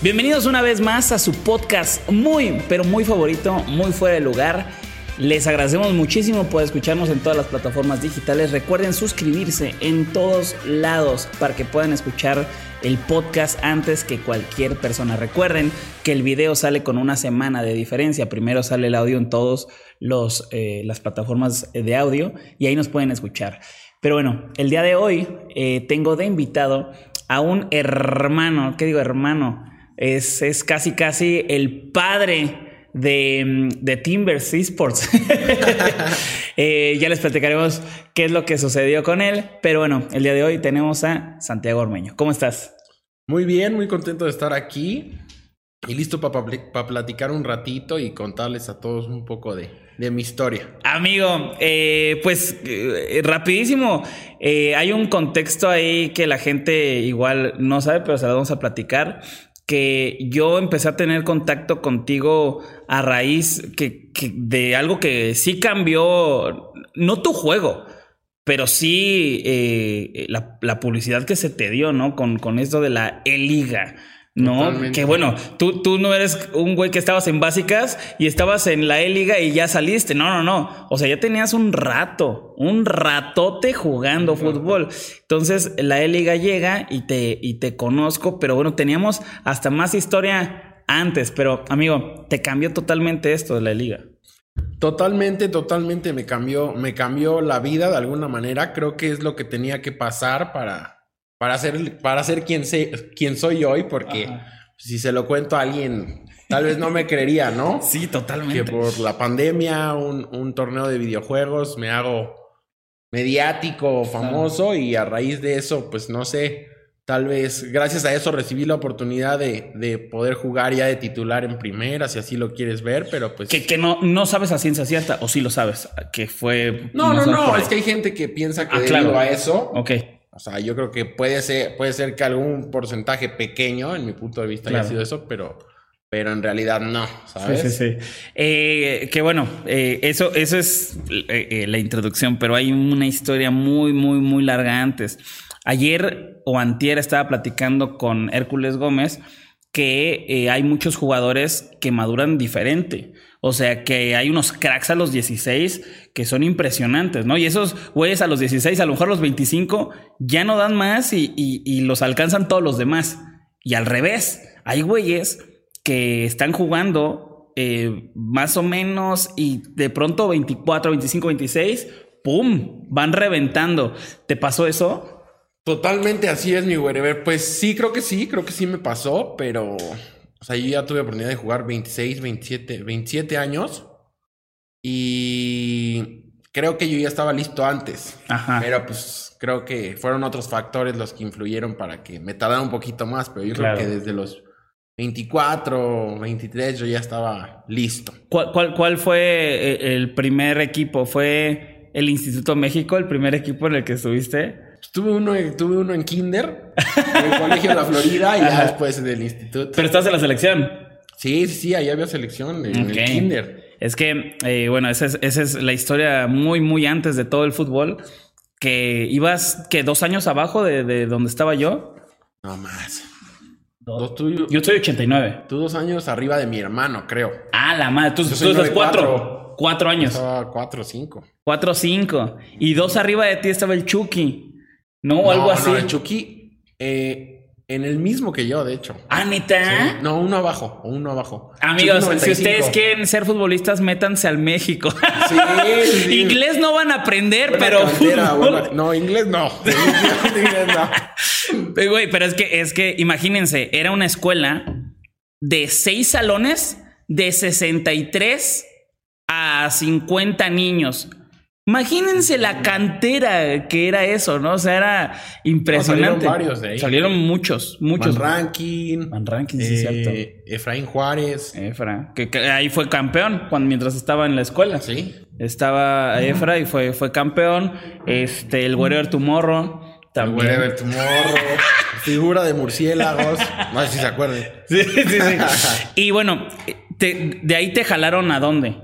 Bienvenidos una vez más a su podcast muy, pero muy favorito, muy fuera de lugar. Les agradecemos muchísimo por escucharnos en todas las plataformas digitales. Recuerden suscribirse en todos lados para que puedan escuchar el podcast antes que cualquier persona. Recuerden que el video sale con una semana de diferencia. Primero sale el audio en todas eh, las plataformas de audio y ahí nos pueden escuchar. Pero bueno, el día de hoy eh, tengo de invitado a un hermano, ¿qué digo hermano? Es, es casi casi el padre de, de Timbers Esports. eh, ya les platicaremos qué es lo que sucedió con él. Pero bueno, el día de hoy tenemos a Santiago Ormeño. ¿Cómo estás? Muy bien, muy contento de estar aquí y listo para platicar un ratito y contarles a todos un poco de, de mi historia. Amigo, eh, pues eh, rapidísimo, eh, hay un contexto ahí que la gente igual no sabe, pero se lo vamos a platicar que yo empecé a tener contacto contigo a raíz que, de algo que sí cambió, no tu juego, pero sí eh, la, publicidad que se te dio, ¿no? Con, con esto de la E-Liga. ¿No? Que bueno, tú, tú no eres un güey que estabas en básicas y estabas en la E-Liga y ya saliste. No, no, no. O sea, ya tenías un rato, un ratote jugando fútbol. Entonces, la E-Liga llega y te, y te conozco, pero bueno, teníamos hasta más historia antes. Pero, amigo, te cambió totalmente esto de la E-Liga. Totalmente, totalmente me cambió, me cambió la vida de alguna manera. Creo que es lo que tenía que pasar para para ser, para ser quien, sé, quien soy hoy, porque si se lo cuento a alguien, tal vez no me creería, ¿no? Sí, totalmente. Que por la pandemia, un, un torneo de videojuegos, me hago mediático, famoso, y a raíz de eso, pues no sé, tal vez gracias a eso recibí la oportunidad de, de, poder jugar ya de titular en primera, si así lo quieres ver, pero pues... Que, que no, no sabes a ciencia cierta, o sí lo sabes, que fue... No, no, no, es que hay gente que piensa que ah, debido a eso... Ok o sea, yo creo que puede ser, puede ser que algún porcentaje pequeño, en mi punto de vista, haya sido eso, pero, pero en realidad no, ¿sabes? Sí, sí, sí. Eh, que bueno, eh, eso, eso es eh, la introducción, pero hay una historia muy, muy, muy larga antes. Ayer o antier estaba platicando con Hércules Gómez que hay muchos jugadores que maduran diferente. O sea que hay unos cracks a los 16 que son impresionantes, ¿no? Y esos güeyes a los 16, a lo mejor a los 25, ya no dan más y, los alcanzan todos los demás. Y al revés, hay güeyes que están jugando eh, más o menos y de pronto 24, 25, 26, ¡pum! Van reventando. ¿Te pasó eso? Totalmente así es, mi güey. Pues sí, creo que sí, creo que sí me pasó, pero o sea, yo ya tuve oportunidad de jugar 26, 27, 27 años. Y creo que yo ya estaba listo antes. Ajá. Pero pues creo que fueron otros factores los que influyeron para que me tardara un poquito más. Pero yo creo que desde los 24, 23 yo ya estaba listo. ¿Cuál, cuál, cuál fue eh, el primer equipo? ¿Fue el Instituto México el primer equipo en el que estuviste? Tuve uno, tuve uno en kinder, en el colegio de la Florida y ya después del instituto. ¿Pero estás en la selección? Sí, sí, sí, ahí había selección en el kinder. Es que, eh, bueno, esa es, esa es la historia muy, muy antes de todo el fútbol. Que ibas, que dos años abajo de, de donde estaba yo. No más. Dos, yo soy 89. Tú dos años arriba de mi hermano, creo. Ah, la madre. Tú, tú estás cuatro. Cuatro años. Estaba cuatro cinco. Cuatro cinco. Y dos arriba de ti estaba el Chucky. No, algo así. No, el Chucky, eh, en el mismo que yo, de hecho. Ah, neta. No, uno abajo, uno abajo. Amigos, si ustedes quieren ser futbolistas, métanse al México. Sí, inglés no van a aprender, pero. no, inglés no. inglés no. Güey, pero es que, es que, imagínense, era una escuela de seis salones de 63 a 50 niños. Imagínense la cantera que era eso, ¿no? O sea, era impresionante. salieron varios de ahí. Salieron muchos, muchos. Van Rankin. Van Rankin, sí, cierto. Efraín Juárez. Efra, que, que ahí fue campeón cuando mientras estaba en la escuela. Sí. Estaba Efra y fue, fue campeón. Este, el Warrior Tomorrow. También. Wherever Tomorrow. figura de murciélagos. No sé si se acuerdan. Sí, sí, sí. y bueno, te- de ahí te jalaron a dónde?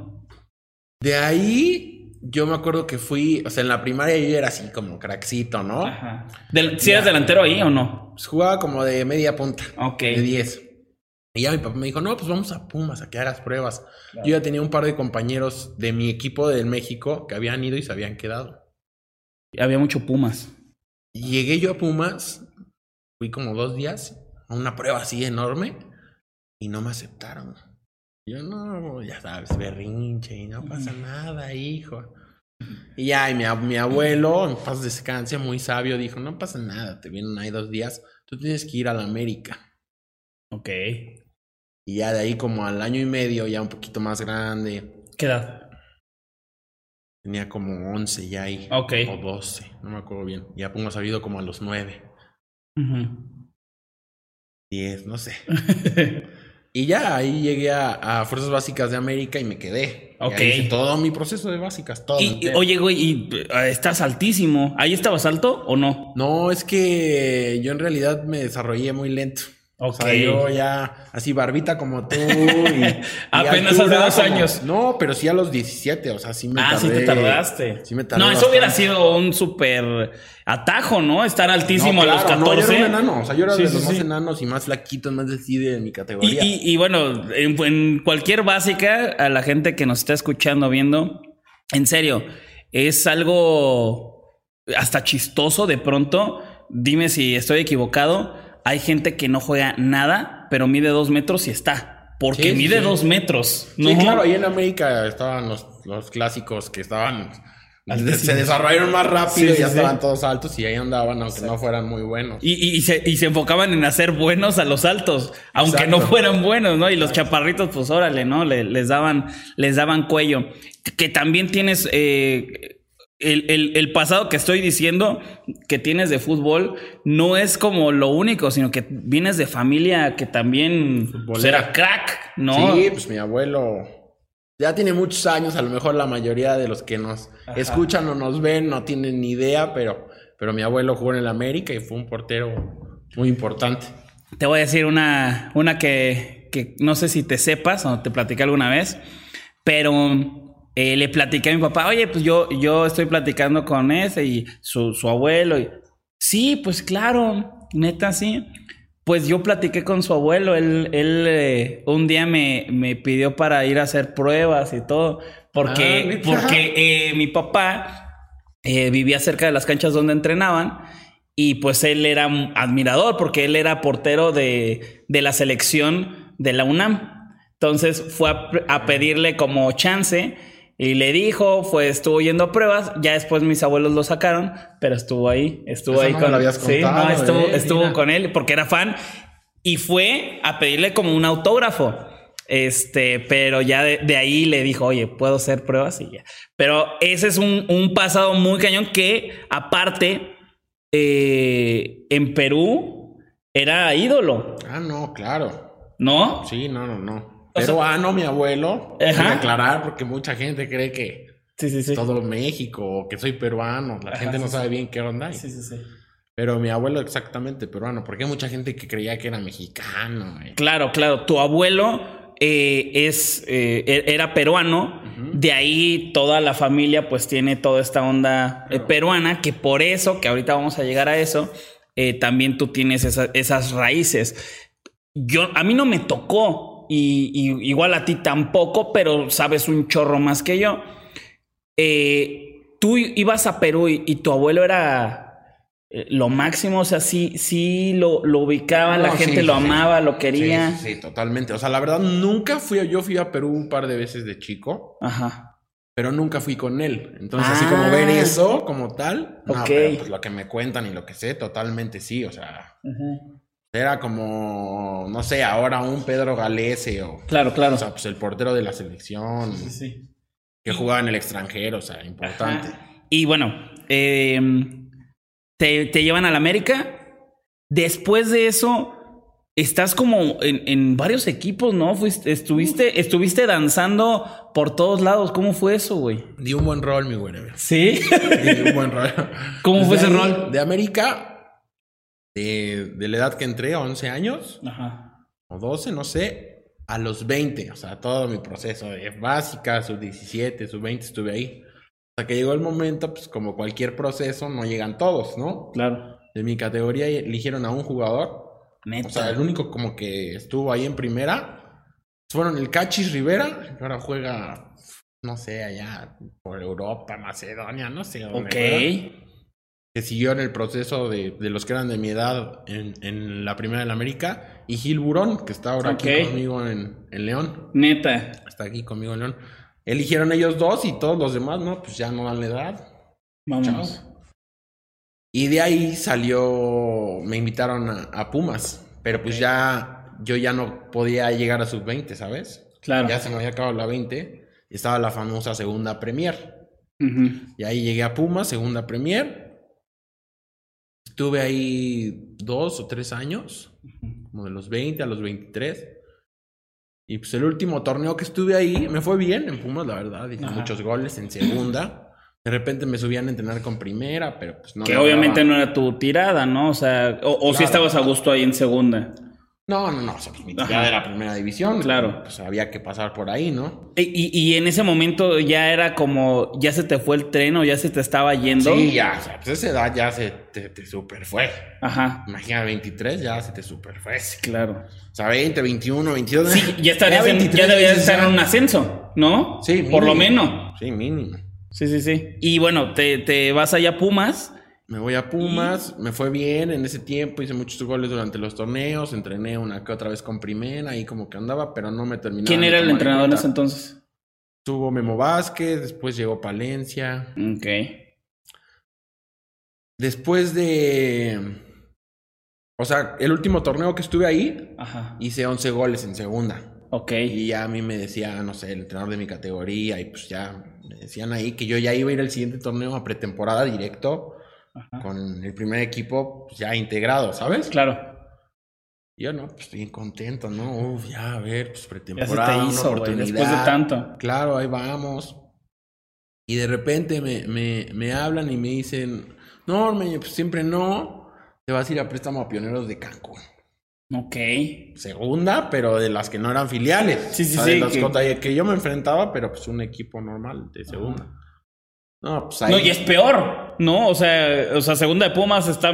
De ahí, yo me acuerdo que fui, o sea, en la primaria yo era así como crackcito, ¿no? Ajá. Del- ¿Si eras delantero ahí o no? Pues jugaba como de media punta. Ok. De 10. Y ya mi papá me dijo, no, pues vamos a Pumas a que hagas pruebas. Yo ya tenía un par de compañeros de mi equipo del México que habían ido y se habían quedado. Había mucho Pumas. Y llegué yo a Pumas, fui como dos días a una prueba así enorme y no me aceptaron. Yo no, ya sabes, berrinche y no pasa nada, hijo. Y ya, y mi, ab- mi abuelo, en paz descanse, muy sabio, dijo, no pasa nada, te vienen ahí dos días, tú tienes que ir a la América. Ok. Y ya de ahí como al año y medio, ya un poquito más grande, ¿Qué edad? tenía como 11 ya ahí. Ok. O 12, no me acuerdo bien. Ya Pumas ha ido como a los 9, Ujú. 10, no sé. Y ya ahí llegué a, a Fuerzas Básicas de América y me quedé. Ok. ahí hice todo mi proceso de básicas, todo. Y, y, oye, güey, y, eh, estás altísimo. ¿Ahí estabas alto o no? No, es que yo en realidad me desarrollé muy lento. O sea, Ok. yo ya así barbita como tú. Y, y Apenas hace dos como- años. No, pero sí a los 17, o sea, sí me ah, tardé. sí te tardaste. Sí me tardé no, eso hubiera sido un súper atajo, ¿no? Estar altísimo No, a los claro, no, 14. yo era un enano. O sea, yo era Sí, de sí, los más sí. enanos y más flaquitos, más así de mi Y, categoría. y- y bueno, en, en cualquier básica, a la gente que nos está escuchando, viendo, en serio, es algo hasta chistoso de pronto. Dime si estoy equivocado. Hay gente que no juega nada, pero mide dos metros y está. Porque Sí, sí, mide sí. dos metros. Sí, ¿no? claro, ahí en América estaban los, los clásicos que estaban. Se desarrollaron más rápido Sí, y ya sí, sí. estaban todos altos y ahí andaban, aunque no fueran muy buenos. Y, y- y se, y se enfocaban en hacer buenos a los altos, aunque Exacto. no fueran buenos, ¿no? Y los chaparritos, pues órale, ¿no? Le- les, daban, les daban cuello. Que también tienes eh, el, el- el pasado que estoy diciendo que tienes de fútbol, no es como lo único, sino que vienes de familia que también pues, era crack, ¿no? Sí, pues mi abuelo ya tiene muchos años, a lo mejor la mayoría de los que nos escuchan o nos ven no tienen ni idea, pero, pero mi abuelo jugó en el América y fue un portero muy importante. Te voy a decir una, una que, que no sé si te sepas o te platicé alguna vez, pero eh, le platiqué a mi papá, oye, pues yo, yo estoy platicando con ese y su, su abuelo. Y, sí, pues claro, neta, sí. Pues yo platiqué con su abuelo, él, él eh, un día me, me pidió para ir a hacer pruebas y todo, porque, Ah, porque eh, mi papá vivía cerca de las canchas donde entrenaban y pues él era un admirador porque él era portero de, de la selección de la UNAM. Entonces fue a, a pedirle como chance y le dijo, fue, estuvo yendo a pruebas, ya después mis abuelos lo sacaron, pero estuvo ahí, estuvo Eso ahí no con me lo habías sí, contado, no, estuvo, eh, estuvo mira. con él porque era fan y fue a pedirle como un autógrafo. Este, pero ya de, de ahí le dijo, oye, puedo hacer pruebas y ya. Pero ese es un, un pasado muy cañón que, aparte, eh, en Perú era ídolo, Ah, no, claro. ¿no? Sí, no, no, no. O sea- Peruano, mi abuelo. Ajá. aclarar porque mucha gente cree que Sí, sí, sí. todo México o que soy peruano. La Ajá, gente no sabe bien qué onda. Sí, sí, sí. Pero mi abuelo exactamente peruano, porque hay mucha gente que creía que era mexicano. eh. Claro, claro. Tu abuelo eh, es, eh, e- era peruano. De ahí toda la familia pues tiene toda esta onda eh, peruana, que por eso, que ahorita vamos a llegar a eso, también tú tienes esa- esas raíces. Yo, a mí no me tocó, y, y igual a ti tampoco, pero sabes un chorro más que yo. Eh, tú ibas a Perú y, y tu abuelo era eh, lo máximo, o sea, sí, sí lo, lo ubicaban, la gente sí, lo sí. amaba, lo quería. Sí, totalmente. O sea, la verdad, nunca fui, yo fui a Perú un par de veces de chico, Ajá. pero nunca fui con él. Entonces, Ah. así como ver eso como tal, no, Ok. pero pues lo que me cuentan y lo que sé, totalmente sí. O sea, era como, no sé, ahora un Pedro Galese o, Claro, claro. o sea, pues el portero de la selección. sí. Que jugaba en el extranjero, o sea, importante. Ajá. Y bueno, eh, te, te llevan a la América. Después de eso, estás como en, en varios equipos, ¿no? Fuiste, estuviste, estuviste danzando por todos lados. ¿Cómo fue eso, güey? Di un buen rol, mi güey. Sí. Di un buen rol. ¿Cómo fue Desde ese ahí, rol? De América, de, de la edad que entré, 11 años Ajá. o 12, no sé, a los 20. O sea, todo mi proceso de básica, sub 17, sub 20, estuve ahí. Hasta que llegó el momento, pues como cualquier proceso, no llegan todos, ¿no? Claro. De mi categoría eligieron a un jugador. Neta. O sea, el único como que estuvo ahí en primera fueron el Cachis Rivera, que ahora juega, no sé, allá por Europa, Macedonia, no sé dónde. ok. Que siguió en el proceso de, de los que eran de mi edad en, en la primera del América. Y Gil Burón, que está ahora aquí conmigo en, en León. Neta. Está aquí conmigo en León. Eligieron ellos dos y todos los demás, ¿no? Pues ya no dan la edad. Chao. Y de ahí salió, me invitaron a, a Pumas, pero pues ya yo ya no podía llegar a sus 20, ¿sabes? Claro. Ya se me había acabado la 20 y estaba la famosa segunda Premier. Y ahí llegué a Pumas, segunda Premier. Estuve ahí dos o tres años, como de los 20 a los 23. Y pues el último torneo que estuve ahí me fue bien en Pumas, la verdad. Hice Ajá. muchos goles en segunda. De repente me subían a entrenar con primera, pero pues no. que obviamente no era tu tirada, ¿no? O sea, o, o si estabas a gusto ahí en segunda. No, no, no. O sea, pues mi Ajá. tirada era primera división. Claro. Pues había que pasar por ahí, ¿no? Y, y- y en ese momento ya era como, ya se te fue el tren o ya se te estaba yendo. Sí, ya. O sea, pues esa edad ya se te, te super fue. Ajá. Imagina 23, ya se te super fue. Claro. O sea, 20, 21, 22. Sí, ya estarías en- 23 ya deberías estar en ya. un ascenso, ¿no? Sí, Por lo menos. Sí, mínimo. Sí, sí, sí. Y bueno, te, te vas allá a Pumas. Me voy a Pumas, me fue bien en ese tiempo, hice muchos goles durante los torneos, entrené una que otra vez con primera y como que andaba, pero no me terminaba. ¿Quién era el entrenador en ese entonces? Tuvo Memo Vázquez, después llegó Palencia. Ok. Después de. O sea, el último torneo que estuve ahí, Ajá. hice 11 goles en segunda. Ok. Y ya a mí me decía, no sé, el entrenador de mi categoría, y pues ya me decían ahí que yo ya iba a ir al siguiente torneo a pretemporada directo Ajá. con el primer equipo pues, ya integrado, ¿sabes? Claro. Yo no, pues bien contento, ¿no? Uf, ya a ver, pues Ya se pretemporada, te una hizo, güey, oportunidad. después de tanto. Claro, ahí vamos. Y de repente me, me, me hablan y me dicen, no, Ormeño, pues siempre no. Te vas a ir a préstamo a Pioneros de Cancún. Ok. Segunda, pero de las que no eran filiales. Sí, sí, O sea, de sí, las que- contra- que... yo me enfrentaba, pero pues un equipo normal de segunda. No, pues ahí. No, y es peor, ¿no? O sea, o sea, segunda de Pumas está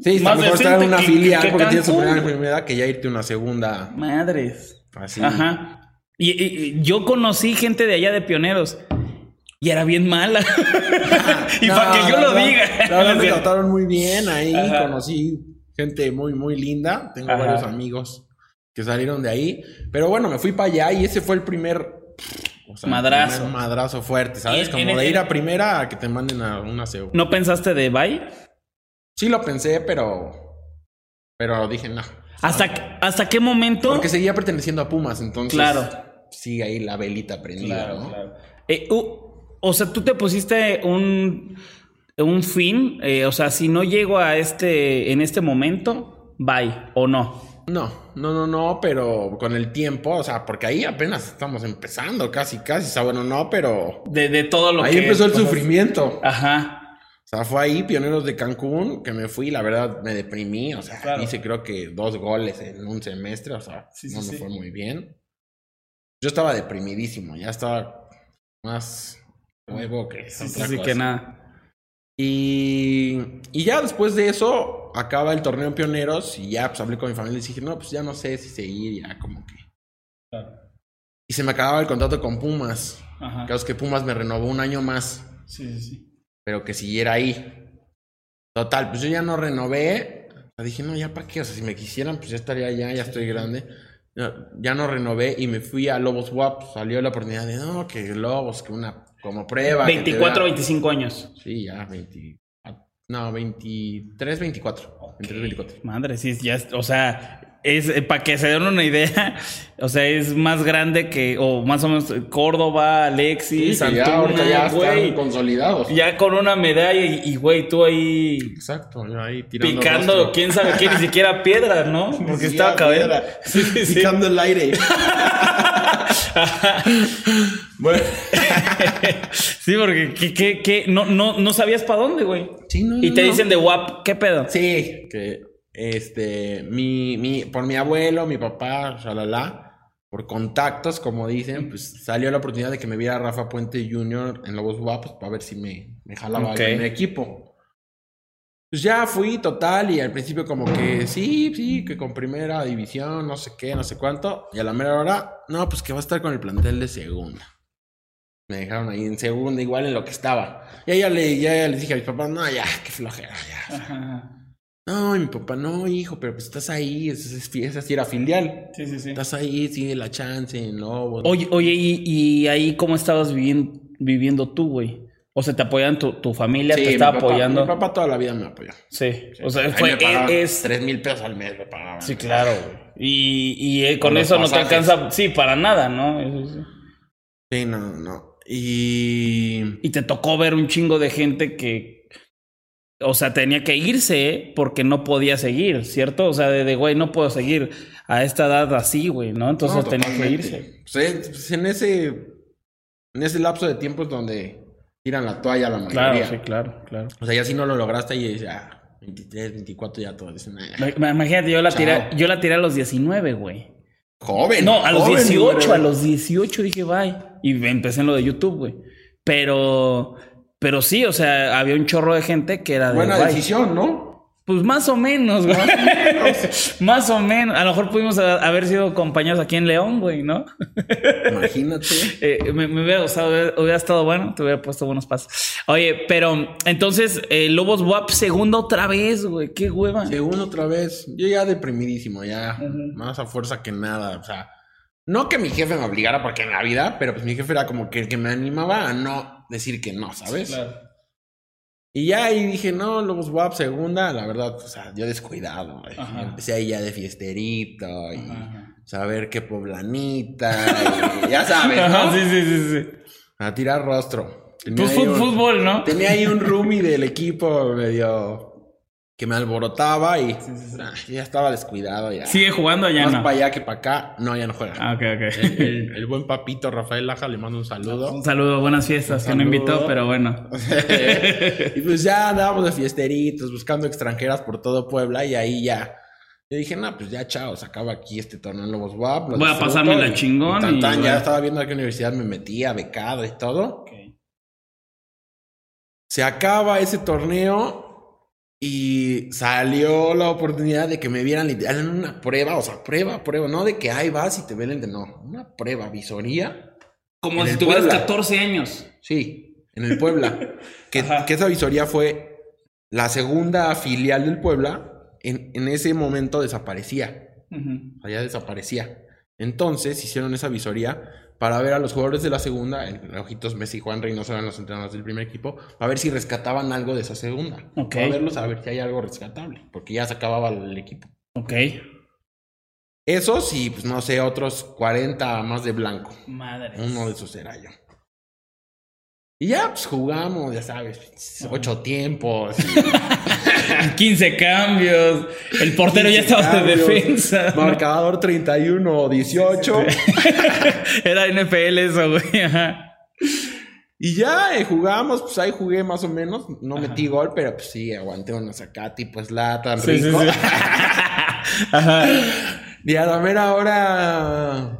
Sí, está más mejor estar en una que- filial que porque tienes Cancún. primera enfermedad que ya irte a una segunda. Madres. Así. Ajá. Y, yo conocí gente de allá de pioneros y era bien mala. y No, para que yo lo verdad- diga. La verdad me trataron muy bien ahí. Ajá. Conocí gente muy, muy linda. Tengo Ajá. varios amigos que salieron de ahí. Pero bueno, me fui para allá y ese fue el primer. O sea, el Madrazo. primer madrazo fuerte, ¿sabes? Como en- de ir a primera a que te manden a una segunda. ¿No pensaste de bye? Sí lo pensé, pero. Pero dije, no. ¿Hasta, ¿Hasta qué momento? Porque seguía perteneciendo a Pumas, entonces. Claro. Sí, ahí la velita prendida, Claro, ¿no? claro. Eh, o sea, tú te pusiste un, un fin. eh, o sea, si no llego a este, en este momento, bye o no. No, no, no, no, pero con el tiempo, o sea, porque ahí apenas estamos empezando, casi, casi, o sea, bueno, no, pero De, de todo lo ahí que. empezó el sufrimiento. Ajá. O sea, fue ahí, Pioneros de Cancún, que me fui, la verdad, me deprimí, o sea, Claro. hice creo que dos goles en un semestre, o sea, Sí, sí, no me sí. fue muy bien. Yo estaba deprimidísimo, ya estaba más huevo que otra sí, cosa. que nada. Y, y ya después de eso, acaba el torneo en Pioneros y ya pues hablé con mi familia y dije, no, pues ya no sé si seguir, ya como que... Y se me acababa el contrato con Pumas. Ajá. Claro, es que Pumas me renovó un año más, Sí, sí, sí. pero que siguiera ahí. Total, pues yo ya no renové. Dije, no, ya para qué, o sea, si me quisieran, pues ya estaría allá, ya estoy grande. Ya, no renové y me fui a Lobos WAP. Salió la oportunidad de, no, que Lobos, que una como prueba. que te 24, vea". 25 años. Sí, ya, 20. No, 23, 24. 23, 24. Madre, sí, ya, o sea, es eh, para que se den una idea, o sea, es más grande que, o más o menos Córdoba, Alexis, Sí, que ya, ahorita ya están güey. consolidados. Ya con una medalla y, y, güey, tú ahí Exacto, ahí tirando picando, rostro. quién sabe qué, ni siquiera piedras, ¿no? Porque Sí, estaba piedra. Sí, sí. Picando el aire. bueno, Sí, porque ¿qué, qué, qué? No, no, no sabías para dónde, güey. Sí, no, Y te no. dicen de WAP, ¿qué pedo? sí, que este, mi, mi, por mi abuelo, mi papá, shalala, por contactos, como dicen, pues salió la oportunidad de que me viera Rafa Puente Jr. en Lobos Guapos para ver si me, me jalaba Ok. al primer equipo. Pues ya fui total y al principio como que sí, sí, que con primera división, no sé qué, no sé cuánto. Y a la mera hora, no, pues que va a estar con el plantel de segunda. Me dejaron ahí en segunda, igual en lo que estaba. Y ya le, ya les dije a mis papás, no, ya, qué flojera, ya. Ajá. No, y mi papá, no, hijo, pero pues estás ahí, es, es, es así era filial. Sí, sí, sí. Estás ahí, sigue la chance en Lobos. Oye, oye, ¿y, y ahí cómo estabas viviendo, viviendo tú, güey? O sea, te apoyan tu, tu familia, Sí, te papá- apoyando. Mi papá toda la vida me apoyó. Sí. O sea, Ahí fue, me es, tres mil pesos al mes me pagaban. Sí, claro, güey. Y, y eh, con eso no te alcanza, sí, para nada, ¿no? Eso sí. Sí, no, no. Y... Y te tocó ver un chingo de gente que, o sea, tenía que irse porque no podía seguir, ¿cierto? O sea, de, de, güey, no puedo seguir a esta edad así, güey, ¿no? Entonces No, tenía que irse. Pues, en ese... En ese lapso de tiempo es donde tiran la toalla la mayoría. Claro, sí, claro, claro. O sea, ya si no lo lograste y ya 23, 24 ya todos dicen... "Ah, Ma- Imagínate, yo la Chao. tiré, yo la tiré a los 19, güey. Joven. No, a los joven, 18, güey. a los 18 dije bye. Y empecé en lo de YouTube, güey. Pero, pero sí, o sea, había un chorro de gente que era de Buena decisión, ¿no? Pues más o menos, güey. más o menos. A lo mejor pudimos haber sido compañeros aquí en León, güey, ¿no? Imagínate. Eh, me, me hubiera gustado, hubiera, estado bueno, te hubiera puesto buenos pasos. Oye, pero entonces, eh, Lobos WAP segunda otra vez, güey. Qué hueva. Segundo otra vez. Yo ya deprimidísimo, ya. Más a fuerza que nada. O sea, no que mi jefe me obligara porque en la vida, pero pues mi jefe era como que el que me animaba a no decir que no, ¿sabes? Claro. Y ya ahí dije, no, Lobos WAP segunda, la verdad, o sea, yo descuidado. Ajá. Empecé ahí ya de fiesterito y Ajá. saber qué poblanita. y ya sabes, ¿no? Ajá, sí, sí, sí, sí. A tirar rostro. Tenía Pues fut- un- fútbol, ¿no? Tenía ahí un roomie del equipo medio que me alborotaba y ah, ya estaba descuidado ya. Sigue jugando allá, Más no. para allá que para acá, no, ya no juega. Ah, ok, ok. El, el- el buen papito Rafael Laja le mando un saludo. Un saludo, buenas fiestas, que no invitó, pero bueno. y pues ya andábamos de fiesteritos, buscando extranjeras por todo Puebla y ahí ya. Yo dije, no, pues ya chao, se acaba aquí este torneo en Lobos WAP. Voy a disfruto", pasarme la chingón y tan, y tan, bueno. ya estaba viendo a qué universidad me metía, becado y todo. Se acaba ese torneo y salió la oportunidad de que me vieran literal en una prueba, o sea, prueba, prueba, no de que ahí vas y te ven de no, una prueba, visoría. Como si tuvieras Puebla. 14 años. Sí, en el Puebla. que, esa visoría fue la segunda filial del Puebla. En, en ese momento desaparecía. Sea, ya desaparecía. Entonces hicieron esa visoría para ver a los jugadores de la segunda, el Ojitos Messi y Juan Reynoso eran los entrenadores del primer equipo, para ver si rescataban algo de esa segunda. Ok. Para verlos, a ver si hay algo rescatable, porque ya se acababa el equipo. Ok. Esos y, pues no sé, otros 40 más de blanco. Madre. Uno de esos era yo. Y ya, pues jugamos, ya sabes, ocho tiempos. y 15 cambios. El portero ya 15 estaba de cambios, defensa. ¿no? Marcador 31 18. Era NFL eso, güey. Ajá. Y ya eh, jugamos, pues ahí jugué más o menos. No metí gol, pero pues sí, aguanté una acá, tipo Slatan, Sí, sí, rico. sí. Ajá. Y a la mera hora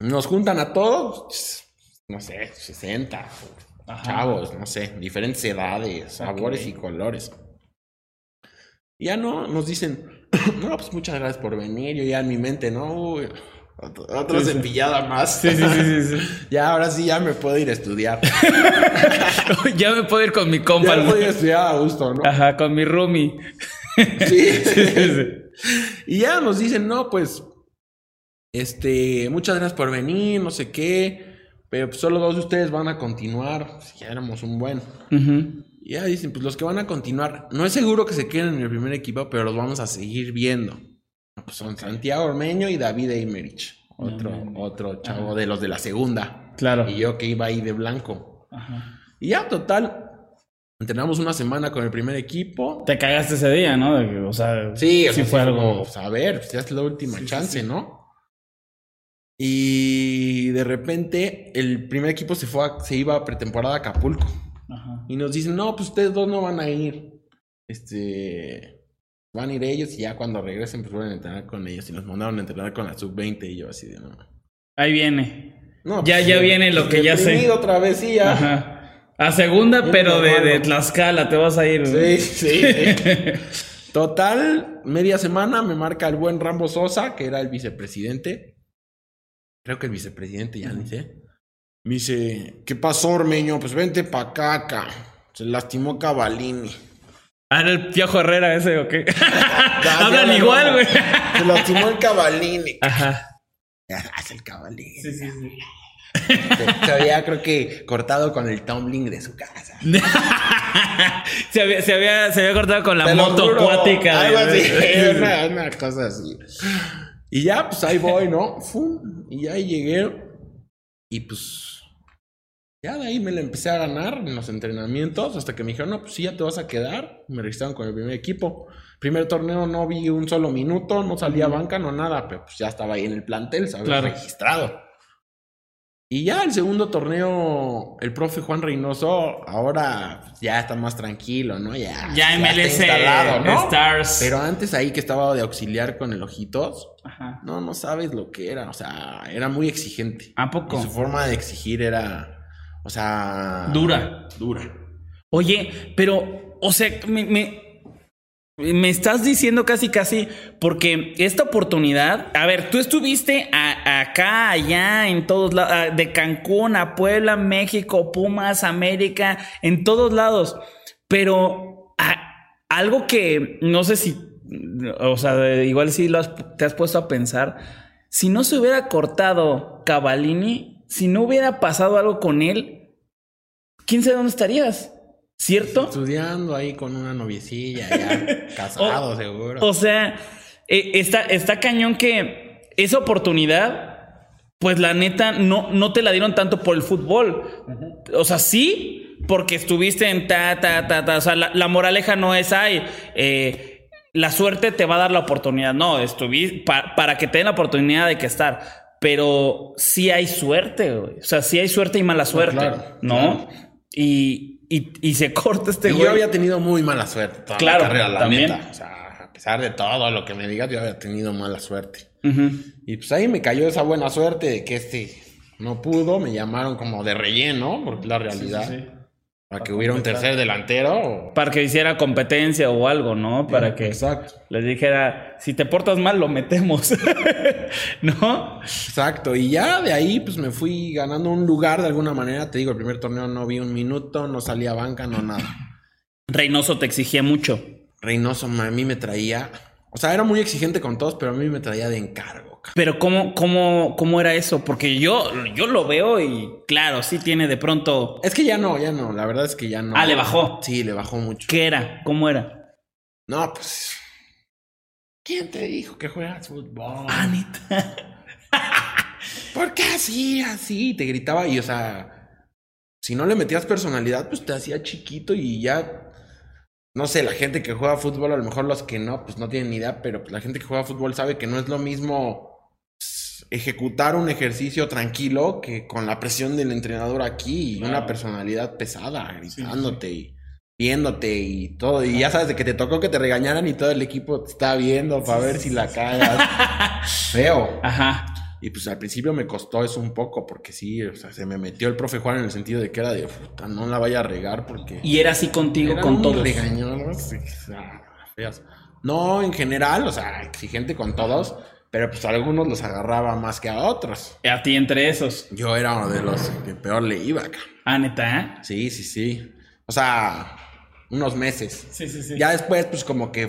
nos juntan a todos, no sé, 60 Ajá. chavos, no sé, diferentes edades, sabores y colores. Ya no, nos dicen, no, pues muchas gracias por venir. Yo ya en mi mente, no, uy, otra Sí, cepillada más. Sí, sí, sí, sí, sí. Ya, ahora sí, ya me puedo ir a estudiar. ya me puedo ir con mi compa. ya ¿no? puedo ir a estudiar a gusto, ¿no? Ajá, con mi roomie. Sí. Sí, sí, sí. Y ya nos dicen, no, pues, este, muchas gracias por venir, no sé qué, pero pues, solo dos de ustedes van a continuar. Pues, ya éramos un buen. Y ya dicen, pues los que van a continuar, no es seguro que se queden en el primer equipo, pero los vamos a seguir viendo. Pues son Santiago Ormeño y David Eimerich. Otro, otro chavo de los de la segunda. Claro. Y yo que iba ahí de blanco. Ajá. Y ya, total. Entrenamos una semana con el primer equipo. Te cagaste ese día, ¿no? O sea, Sí, o sea, fue sí algo. como, pues, a ver, pues ya es la última Sí, sí, chance, sí. ¿no? Y de repente el primer equipo se fue a- se iba a pretemporada a Acapulco. Ajá. Y nos dicen, no, pues ustedes dos no van a ir. Este. Van a ir ellos y ya cuando regresen, pues van a entrenar con ellos. Y nos mandaron a entrenar con la sub-20 y yo así de no. Ahí viene. No, Ya- ya viene lo que ya sé. otra vez, sí, ya. Ajá. A segunda, Bien pero de, de. Tlaxcala te vas a ir. Sí, sí. sí. Total, media semana me marca el buen Rambo Sosa, que era el vicepresidente. Creo que el vicepresidente ya ni sé. Me dice, ¿qué pasó, Ormeño? Pues vente pa' acá, acá. Se lastimó Cavalini. Ah, era el Piojo Herrera ese, ¿o qué? Hablan igual, güey. Se lastimó el Cavalini. Ajá. Ya, es el Cavalini. Sí, sí, sí. Se, había, creo que, cortado con el tumbling de su casa. se, había, se, había, se había cortado con la Te moto acuática. Algo así, una, una cosa así. Y ya, pues ahí voy, ¿no? Fum, y ya ahí llegué. Y pues. Ya de ahí me la empecé a ganar en los entrenamientos. Hasta que me dijeron, no, pues sí, ya te vas a quedar. Me registraron con el primer equipo. Primer torneo no vi un solo minuto, no salía a banca, no nada, pero pues ya estaba ahí en el plantel, ¿sabes? Claro. Registrado. Y ya el segundo torneo, el profe Juan Reynoso, ahora pues, ya está más tranquilo, ¿no? Ya, Ya está MLS instalado, ¿no? Stars. Pero antes ahí que estaba de auxiliar con el Ojitos, Ajá. no, no sabes lo que era. O sea, era muy exigente. ¿A poco? Y su forma de exigir era, o sea... Dura. Dura. Oye, pero, o sea, me, me, me estás diciendo casi, casi, porque esta oportunidad, a ver, tú estuviste a- acá, allá, en todos lados, de Cancún a Puebla, México, Pumas, América, en todos lados, pero a- algo que no sé si, o sea, de- igual si lo has- te has puesto a pensar, si no se hubiera cortado Cavalini, si no hubiera pasado algo con él, quién sabe dónde estarías. ¿Cierto? Estudiando ahí con una noviecilla, ya casado, seguro. O sea, eh, está, está cañón que esa oportunidad, pues la neta, no, no te la dieron tanto por el fútbol. O sea, sí, porque estuviste en ta, ta, ta, ta. O sea, la, la moraleja no es, ay, eh, la suerte te va a dar la oportunidad. No, estuviste para que te den la oportunidad de que estar. Pero sí hay suerte, güey. O sea, sí hay suerte y mala suerte, claro, ¿no? Y, y, y se corta este y güey. yo había tenido muy mala suerte toda Claro, la carrera, la también. neta. O sea, a pesar de todo lo que me digas, yo había tenido mala suerte. Y pues ahí me cayó esa buena suerte de que este no pudo, me llamaron como de relleno, porque la realidad. Sí, sí, sí. Para que hubiera un tercer delantero. o- Para que hiciera competencia o algo, ¿no? Para que Exacto. les dijera, si te portas mal, lo metemos. ¿No? Exacto. Y ya de ahí, pues me fui ganando un lugar de alguna manera. Te digo, el primer torneo no vi un minuto, no salía a banca, no nada. Reynoso te exigía mucho. Reynoso a mí me traía. O sea, era muy exigente con todos, pero a mí me traía de encargo. Pero ¿cómo, cómo, cómo era eso? Porque yo, yo lo veo y claro, sí tiene de pronto... Es que ya no, ya no. La verdad es que ya no. Ah, le bajó. Sí, le bajó mucho. ¿Qué era? ¿Cómo era? No, pues. ¿Quién te dijo que juegas fútbol? Ah, neta. ¿Por qué así, así? Te gritaba y, o sea, si no le metías personalidad, pues te hacía chiquito y ya. No sé, la gente que juega fútbol, a lo mejor los que no, pues no tienen ni idea, pero la gente que juega fútbol sabe que no es lo mismo ejecutar un ejercicio tranquilo que con la presión del entrenador aquí y una Claro. personalidad pesada, gritándote y viéndote y todo. Y ya sabes de que te tocó que te regañaran y todo el equipo te está viendo para ver si la cagas. Feo. Ajá. Y pues al principio me costó eso un poco, porque sí, o sea, se me metió el profe Juan en el sentido de que era de puta, no la vaya a regar porque. Y era así contigo, Eran con todos. regañones, sí. No, en general, o sea, exigente con todos, pero pues a algunos los agarraba más que a otros. A ti entre esos. Yo era uno de los que peor le iba acá. Ah, neta, ¿eh? Sí, sí, sí. O sea, unos meses. Sí, sí, sí. Ya después, pues como que.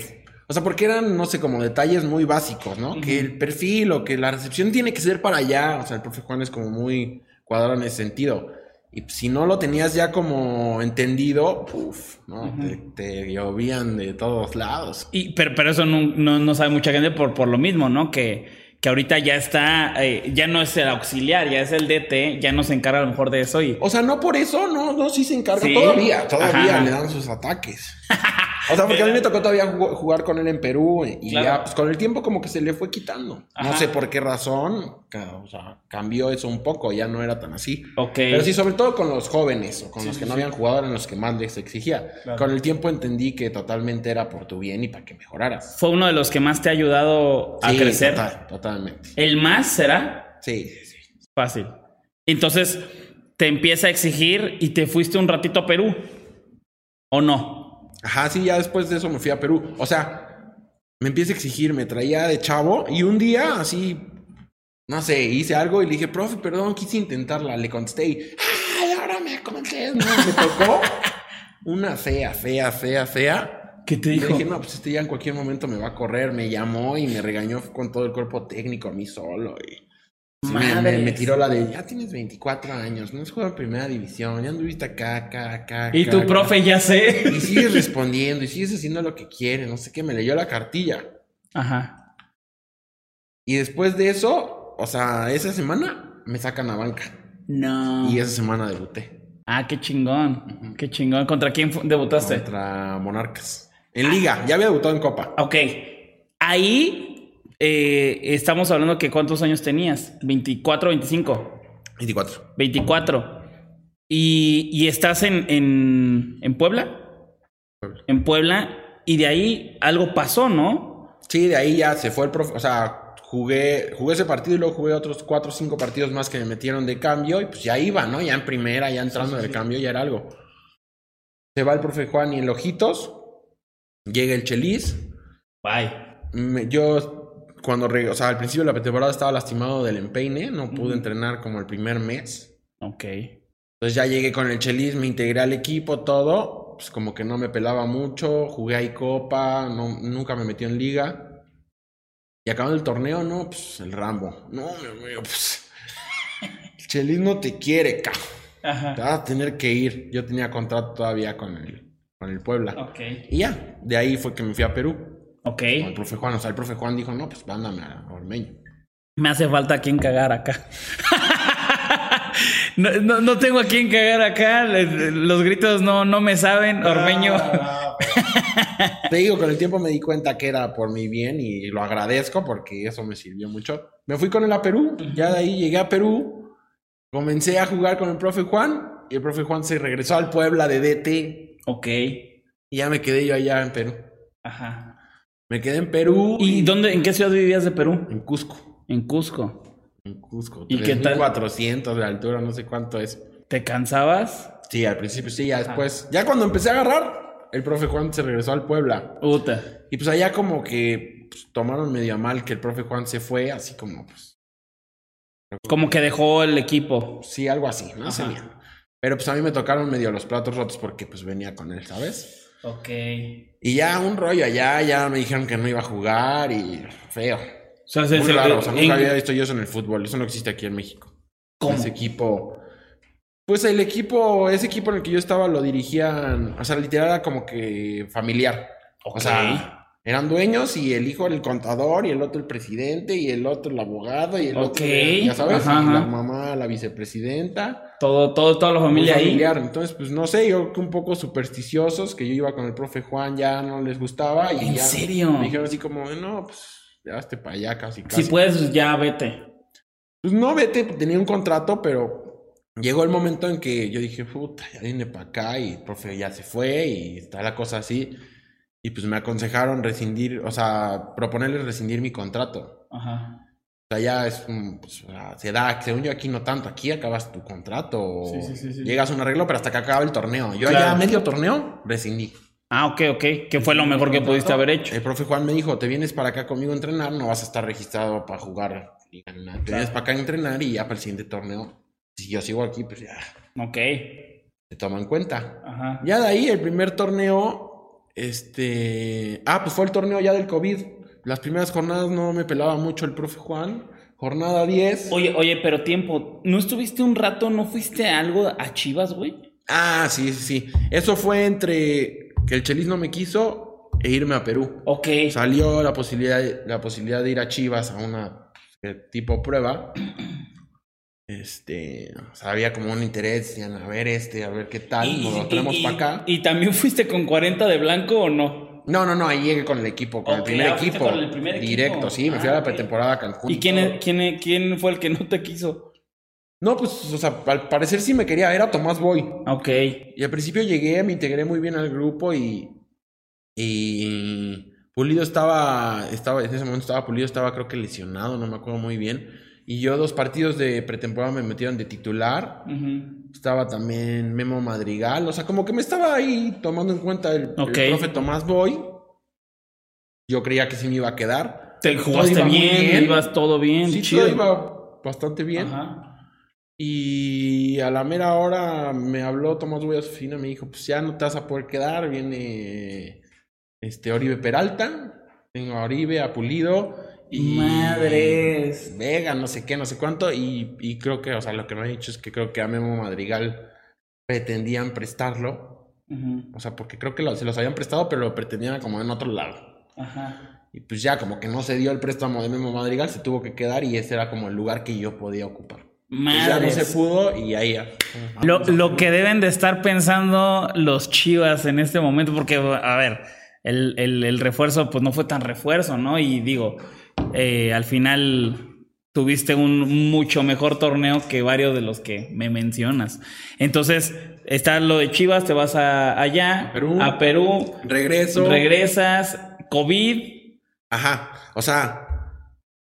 O sea, porque eran, no sé, como detalles muy básicos, ¿no? Que el perfil o que la recepción tiene que ser para allá. O sea, el profe Juan es como muy cuadrado en ese sentido. Y pues, si no lo tenías ya como entendido, uff, ¿no? te, te llovían de todos lados. Y, pero, pero eso no, no, no sabe mucha gente por, por lo mismo, ¿no? Que, que ahorita ya está, eh, ya no es el auxiliar, ya es el DT, ya no se encarga a lo mejor de eso y... O sea, no por eso, no, no, sí se encarga Sí. todavía, todavía Ajá. le dan sus ataques. O sea, porque a mí me tocó todavía jug- jugar con él en Perú y Claro. ya, pues con el tiempo como que se le fue quitando. No sé por qué razón, o sea, cambió eso un poco, ya no era tan así. Ok. Pero sí, sobre todo con los jóvenes o con Sí, los sí, que no sí. habían jugado eran los que más les exigía. Claro. Con el tiempo entendí que totalmente era por tu bien y para que mejoraras. Fue uno de los que más te ha ayudado a crecer. total, totalmente. ¿El más será? Sí, sí, sí. Fácil. Entonces, te empieza a exigir y te fuiste un ratito a Perú. ¿O no? Ajá, sí, ya después de eso me fui a Perú. O sea, me empieza a exigir, me traía de chavo y un día así, no sé, hice algo y le dije, profe, perdón, quise intentarla. Le contesté y, ay, ahora me conté. No, me tocó una fea, fea, fea, fea. ¿Qué te Le dijo? dije, no, pues este ya en cualquier momento me va a correr. Me llamó y me regañó con todo el cuerpo técnico a mí solo. Y sí, me, tiró la de, ya tienes 24 años, no has jugado en primera división, ya anduviste acá, acá, acá. Y acá, tu acá". profe ya sé. Y sigues respondiendo y sigues haciendo lo que quieres, no sé qué, me leyó la cartilla. Ajá. Y después de eso, o sea, esa semana me sacan a banca. No. Y esa semana debuté. Ah, qué chingón. Qué chingón. ¿Contra quién debutaste? Contra Monarcas. En Liga, ya había debutado en Copa. Ok. Ahí eh, estamos hablando que cuántos años tenías. 24, 25. 24. 24. ¿Y, y estás en, en, en Puebla? Puebla. En Puebla. Y de ahí algo pasó, ¿no? Sí, de ahí ya se fue el profe. O sea, jugué, jugué ese partido y luego jugué otros 4 o 5 partidos más que me metieron de cambio. Y pues ya iba, ¿no? Ya en primera, ya entrando de cambio, ya era algo. Se va el profe Juan y el Ojitos. Llega el Chelis. Bye. Me- yo cuando o sea, al principio de la temporada estaba lastimado del empeine, no pude entrenar como el primer mes. Ok. Entonces ya llegué con el Chelis, me integré al equipo, todo, pues como que no me pelaba mucho, jugué ahí copa, no, nunca me metió en liga. Y acabando el torneo, no, pues el Rambo. No, mi amigo, pues el Chelis no te quiere, cabrón. Te Ajá. vas a tener que ir. Yo tenía contrato todavía con el, con el Puebla. Ok. Y ya, de ahí fue que me fui a Perú. Ok. Con el profe Juan, o sea, el profe Juan dijo, no, pues mándame a Ormeño. Me hace falta a quien cagar acá. no, no, no tengo a quien cagar acá. Los gritos no, no me saben. Ormeño. Te digo, con el tiempo me di cuenta que era por mi bien y lo agradezco porque eso me sirvió mucho. Me fui con él a Perú, ya de ahí llegué a Perú, comencé a jugar con el profe Juan y el profe Juan se regresó al Puebla de DT ok. y ya me quedé yo allá en Perú. Ajá. Me quedé en Perú ¿Y dónde, en qué ciudad vivías de Perú? en Cusco. En Cusco. En Cusco. ¿Y qué tal? 400 de altura, no sé cuánto es. ¿Te cansabas? Sí, al principio sí, ya después. Ya cuando empecé a agarrar, el profe Juan se regresó al Puebla. Puta. Y pues allá como que pues, tomaron medio mal que el profe Juan se fue, así como pues Como que dejó el equipo. sí, algo así, no sé Ajá. bien. Pero pues a mí me tocaron medio los platos rotos porque pues venía con él, ¿sabes? Ok. Y ya un rollo allá, ya me dijeron que no iba a jugar y feo. O sea, se- Muy se- raro, o sea, en- nunca había visto yo eso en el fútbol, eso no existe aquí en México. ¿Cómo? Ese equipo. Pues el equipo, ese equipo en el que yo estaba lo dirigían, o sea, literal era como que familiar. Ok. O sea, eran dueños y el hijo era el contador y el otro el presidente y el otro el abogado y el Ok. otro, ya sabes, Ajá, y la mamá la vicepresidenta. Todo, todo, toda la familia ahí. Entonces, pues no sé, yo creo que un poco supersticiosos, que yo iba con el profe Juan, ya no les gustaba. Y ¿En ya serio? Me dijeron así como, no, pues ya hazte para allá casi, casi. Si puedes, ya vete. Pues no, vete, tenía un contrato, pero llegó el momento en que yo dije, puta, ya vine para acá y el profe ya se fue y está la cosa así. Y pues me aconsejaron rescindir, o sea, proponerles rescindir mi contrato. Ajá. O sea, ya es, un, pues, se da, según yo aquí no tanto, aquí acabas tu contrato Sí, sí, sí, llegas a un arreglo, pero hasta que acaba el torneo. Yo Claro. allá medio torneo rescindí. Ah, ok, ok. Que fue lo mejor que pudiste haber hecho. El profe Juan me dijo, te vienes para acá conmigo a entrenar, no vas a estar registrado para jugar. Te vienes para acá a entrenar y ya para el siguiente torneo, si yo sigo aquí, pues ya Ok. te toma en cuenta. Ajá. Ya de ahí, el primer torneo, este... Ah, pues fue el torneo ya del COVID. Las primeras jornadas no me pelaba mucho el profe Juan. jornada 10. Oye, oye, pero tiempo, ¿no estuviste un rato, no fuiste a algo a Chivas, güey? Ah, sí, sí, sí. Eso fue entre que el Chelis no me quiso e irme a Perú. Ok. Salió la posibilidad, la posibilidad de ir a Chivas a una eh, tipo prueba. Este, o sea, había como un interés, decían, a ver este, a ver qué tal, nos lo traemos para acá. ¿Y también fuiste con 40 de blanco o no? No, no, no, ahí llegué con el equipo, con el primer ah, fuiste equipo. con el primer equipo. Directo, sí, me fui Ah, a la ok. pretemporada a Cancún. ¿Y quién, quién, quién fue el que no te quiso? No, pues, o sea, al parecer sí me quería, era Tomás Boy. Ok. Y al principio llegué, me integré muy bien al grupo y. Y. Pulido estaba. estaba en ese momento estaba Pulido, estaba creo que lesionado, no me acuerdo muy bien. Y yo dos partidos de pretemporada me metieron de titular. Estaba también Memo Madrigal. O sea, como que me estaba ahí tomando en cuenta el, profe Tomás Boy. Yo creía que sí me iba a quedar. Te jugaste iba bien, bien. ibas todo bien, Sí, chido. todo iba bastante bien. Ajá. Y a la mera hora me habló Tomás Boy a su oficina, me dijo, pues ya no te vas a poder quedar, viene este Oribe Peralta, tengo a Oribe, a Pulido y Madres. Vega, no sé qué, no sé cuánto, y, y creo que, o sea, lo que me ha dicho es que creo que a Memo Madrigal pretendían prestarlo, o sea, porque creo que lo- se los habían prestado, pero lo pretendían como en otro lado. Ajá. Y pues ya como que no se dio el préstamo de Memo Madrigal, se tuvo que quedar y ese era como el lugar que yo podía ocupar. Pues ya no Madres. se pudo y ahí ya. Lo, lo que deben de estar pensando los Chivas en este momento, porque, a ver, el, el- el refuerzo, pues no fue tan refuerzo, ¿no? Y digo, eh, al final tuviste un mucho mejor torneo que varios de los que me mencionas. Entonces, está lo de Chivas, te vas a, allá, Perú. a Perú, Regreso. regresas, COVID. Ajá. O sea,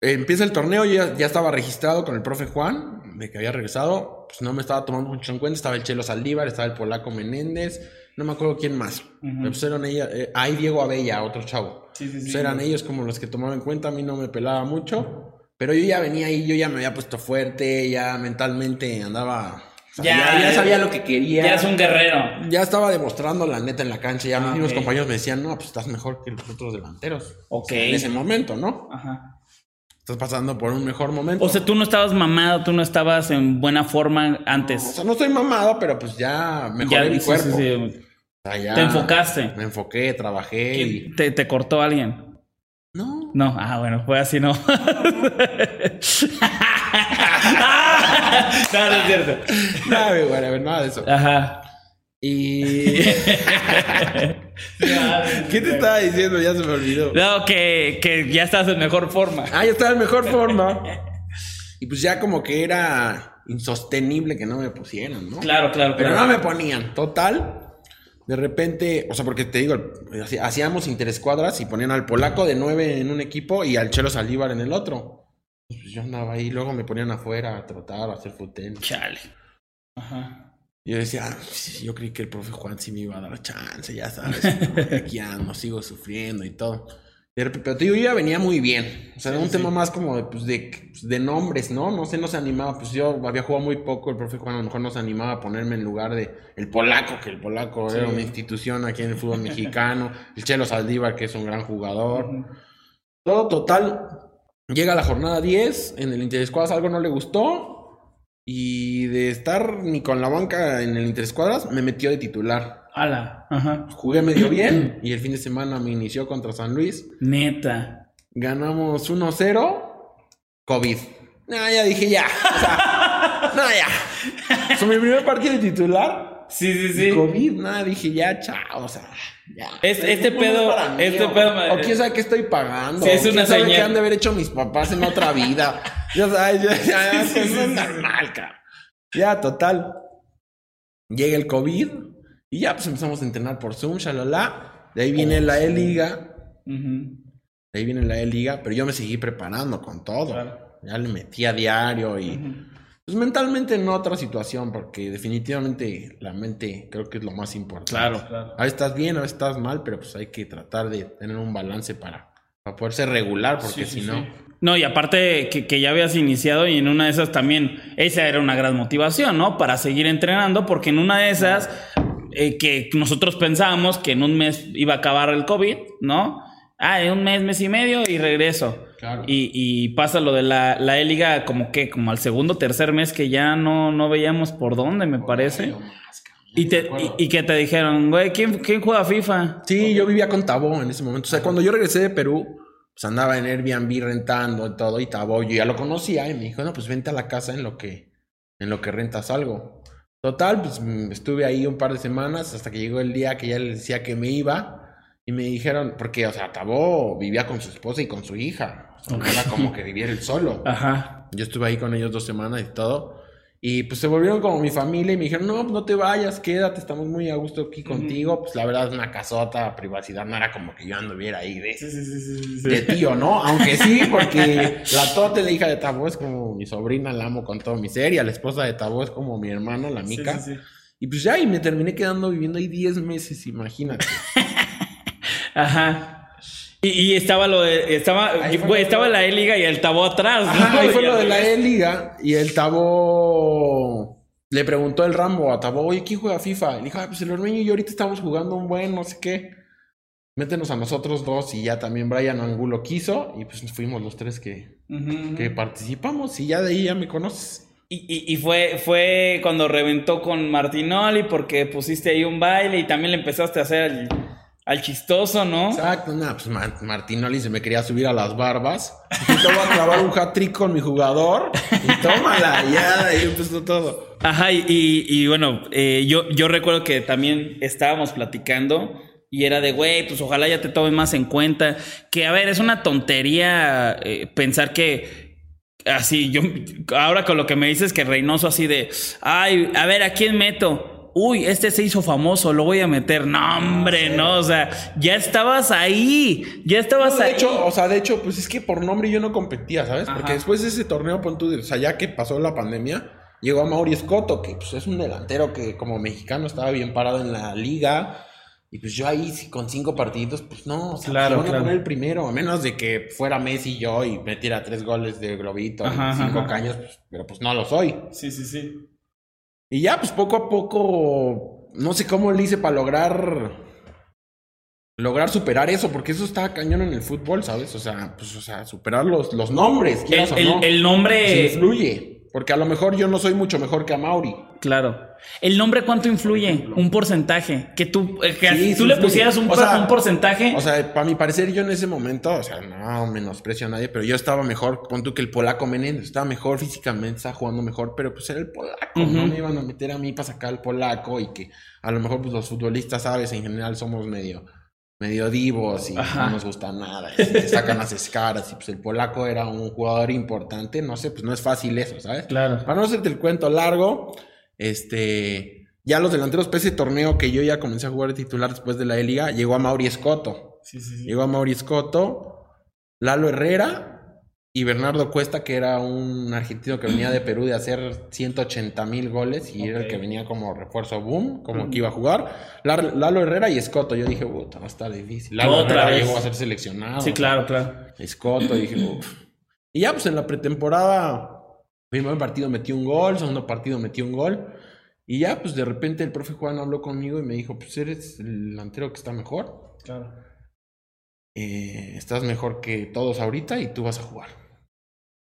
empieza el torneo, yo ya, ya estaba registrado con el profe Juan, de que había regresado. Pues no me estaba tomando mucho en cuenta. Estaba el Chelo Saldívar, estaba el polaco Menéndez. No me acuerdo quién más. Pues eran ella, eh, ahí Diego Abella, otro chavo. Sí, sí, Pues eran ellos como los que tomaban en cuenta. A mí no me pelaba mucho. Pero yo ya venía ahí, yo ya me había puesto fuerte, ya mentalmente andaba. o sea, ya, ya sabía lo que quería. Ya es un guerrero. Ya estaba demostrando la neta en la cancha. Ya mis Ah, ok. compañeros me decían, no, pues estás mejor que los otros delanteros. Ok. O sea, en ese momento, ¿no? Ajá. Estás pasando por un mejor momento. O sea, tú no estabas mamado, tú no estabas en buena forma o antes. sea, no estoy mamado, pero pues ya mejoré Ya, mi sí, cuerpo. sí, sí. O Te enfocaste. Me enfoqué, trabajé y... ¿Te, te cortó alguien? No. No, ah, bueno, fue así, no. no, no es cierto. Nada, güey, a ver, nada de eso. Ajá. Y... ¿Qué te estaba diciendo? Ya se me olvidó. No, que, que ya estás en mejor forma. Ah, ya estaba en mejor forma. Y pues ya como que era insostenible que no me pusieran, ¿no? Claro, claro, Pero claro. no me ponían. Total. De repente, o sea, porque te digo, hacíamos interescuadras y ponían al polaco de nueve en un equipo y al Chelo Saldívar en el otro. Pues yo andaba ahí, luego me ponían afuera a trotar, a hacer futen. Chale. Ajá. Y yo decía, "Ah, yo creí que el profe Juan sí me iba a dar chance, ya sabes. Aquí ando, sigo sufriendo y todo. Pero te digo, yo ya venía muy bien. O sea, era un tema más como de, pues, de, pues, de nombres, ¿no? No sé, no se animaba. Pues yo había jugado muy poco. El profe Juan a lo mejor no se animaba a ponerme en lugar de el polaco, que el polaco era una institución aquí en el fútbol mexicano. el Chelo Saldívar, que es un gran jugador. Todo total. Llega la jornada 10. En el Interescuadras algo no le gustó. Y de estar ni con la banca en el Interescuadras, me metió de titular. Ala. Ajá. Jugué medio bien. Y el fin de semana me inició contra San Luis. Neta. Ganamos 1-0. COVID. Ah, ya dije ya. O sea, no, ya. Mi primer partido de titular. Sí, sí, sí. COVID, nada, dije ya, chao. O sea, ya. Es- este no pedo- mí, este o- pedo O quién sabe qué estoy pagando. Sí, es una sabe señal. qué han de haber hecho mis papás en otra vida. ya sabes, ya, ya, ya, eso no es normal, cabrón. Ya, total. Llega el COVID y ya pues empezamos a entrenar por Zoom, shalala. De ahí viene la E-Liga. Ujú. De ahí viene la E-Liga, pero yo me seguí preparando con todo. Claro. Ya le metí a diario y... Pues mentalmente en otra situación, porque definitivamente la mente creo que es lo más importante. Claro, claro. A veces estás bien, a veces estás mal, pero pues hay que tratar de tener un balance para, para poder ser regular, porque si no... No, y aparte que, que ya habías iniciado y en una de esas también, esa era una gran motivación, ¿no? Para seguir entrenando, porque en una de esas, eh, que nosotros pensábamos que en un mes iba a acabar el COVID, ¿no? Ah, en un mes, mes y medio y regreso. Claro. Y, y pasa lo de la, la E-Liga como que, como al segundo tercer mes que ya no, no veíamos por dónde, me parece. Y, te, y que te dijeron, güey, ¿quién, ¿quién juega FIFA? Sí, yo vivía con Tabo en ese momento. O sea, cuando yo regresé de Perú, pues andaba en Airbnb rentando y todo, y Tabo yo ya lo conocía y me dijo, no, pues vente a la casa en lo que, en lo que rentas algo. Total, pues mm, estuve ahí un par de semanas hasta que llegó el día que ya les decía que me iba y me dijeron, porque, o sea, Tabo vivía con su esposa y con su hija. O sea, no era como que viviera él solo. Ajá. Yo estuve ahí con ellos dos semanas y todo. Y pues se volvieron como mi familia y me dijeron, no, no te vayas, quédate, estamos muy a gusto aquí contigo. Pues la verdad es una casota, privacidad, no era como que yo anduviera ahí de, Sí, sí, sí, sí, sí, de tío, ¿no? Aunque sí, porque la Tote, la hija de Tabo, es como mi sobrina, la amo con todo mi ser, y a la esposa de Tabo es como mi hermana, la Mica. Y pues ya, y me terminé quedando viviendo ahí 10 meses, imagínate. Ajá. Y, y estaba lo de. Estaba, güey, estaba la E-Liga y el tabó atrás. ¿no? Ajá, ahí fue lo de la. E-Liga y el Tabo le preguntó el Rambo a Tabo, oye, ¿quién juega FIFA? Y le dijo, "Ah, pues el Ormeño y yo ahorita estamos jugando un buen, no sé qué. Métenos a nosotros dos y ya también Brian Angulo quiso y pues fuimos los tres que, que participamos y ya de ahí ya me conoces. Y, y- y fue, fue cuando reventó con Martinoli porque pusiste ahí un baile y también le empezaste a hacer al, al chistoso, ¿no? Exacto, nada, pues Ma- Martinoli se me quería subir a las barbas. Y te voy a clavar un hat-trick con mi jugador y tómala, ya, ahí empezó todo. Ajá, y, y- y bueno, eh, yo, yo recuerdo que también estábamos platicando y era de, güey, pues ojalá ya te tomen más en cuenta. Que, a ver, es una tontería eh, pensar que así, yo, ahora con lo que me dices que Reynoso así de, ay, a ver, ¿a quién meto? Uy, este se hizo famoso, lo voy a meter. No, hombre, no, o sea, ya estabas ahí, ya estabas de ahí. hecho, o sea, de hecho, pues es que por nombre yo no competía, ¿sabes? Porque después de ese torneo, pon tú, o sea, ya que pasó la pandemia, llegó a Mauri Escoto, que pues es un delantero que como mexicano estaba bien parado en la liga. Y pues yo ahí con cinco partiditos, pues no, o sea, Claro, pues, a claro. poner el primero, a menos de que fuera Messi y yo y metiera tres goles de globito Ajá, cinco ajá. caños, pues, pero pues no lo soy. Sí, sí, sí. Y ya, pues poco a poco, no sé cómo le hice para lograr lograr superar eso, porque eso está cañón en el fútbol, ¿sabes? O sea, pues, o sea, superar los, los nombres, El, o el- no. el Sí nombre. influye. Porque a lo mejor yo no soy mucho mejor que a Mauri. Claro. ¿El nombre cuánto influye? Un porcentaje. Que tú, eh, que Sí, tú sí le pusieras un, O sea, un porcentaje. O sea, para mi parecer, yo en ese momento, o sea, no menosprecio a nadie, pero yo estaba mejor, pon tú que el polaco Menéndez, estaba mejor físicamente, estaba jugando mejor, pero pues era el polaco, no me iban a meter a mí para sacar al polaco y que a lo mejor pues los futbolistas, sabes, en general somos medio, medio divos y Ajá. no nos gusta nada, y te sacan las escaras y pues el polaco era un jugador importante, no sé, pues no es fácil eso, ¿sabes? claro. Para no hacerte el cuento largo, este, ya los delanteros para ese torneo que yo ya comencé a jugar de titular después de la E-Liga, llegó a Mauri Escoto. Sí, sí, sí. Llegó a Mauri Escoto, Lalo Herrera y Bernardo Cuesta, que era un argentino que venía de Perú de hacer 180 mil goles y era el que venía como refuerzo boom, como que iba a jugar. Lalo Herrera y Escoto. Yo dije, puta, va a estar difícil. Lalo Otra Herrera vez. llegó a ser seleccionado. Sí, claro, claro. Escoto, dije, uff. Y ya, pues en la pretemporada, primer partido metí un gol, segundo partido metí un gol. Y ya, pues de repente el profe Juan habló conmigo y me dijo, pues eres el delantero que está mejor. Claro. Eh, estás mejor que todos ahorita y tú vas a jugar.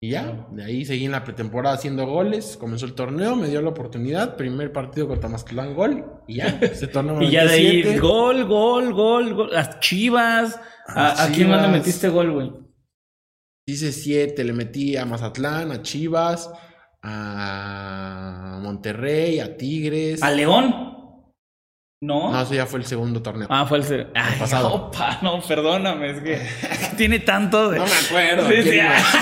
Y ya, de ahí seguí en la pretemporada haciendo goles, comenzó el torneo, me dio la oportunidad, primer partido contra Mazatlán, gol, y ya, ese torneo Y ya de ahí, 97. gol, gol, gol, gol. Las chivas. ¿A, Las a quién más le Chivas. metiste gol, güey? Hice siete, le metí a Mazatlán, a Chivas, a Monterrey, a Tigres. ¿A León? ¿No? No, eso ya fue el segundo torneo. Ah, fue el... se- Ay, pasado. opa, no, perdóname, es que tiene tanto de... No me acuerdo. Sí, ¿quién sí.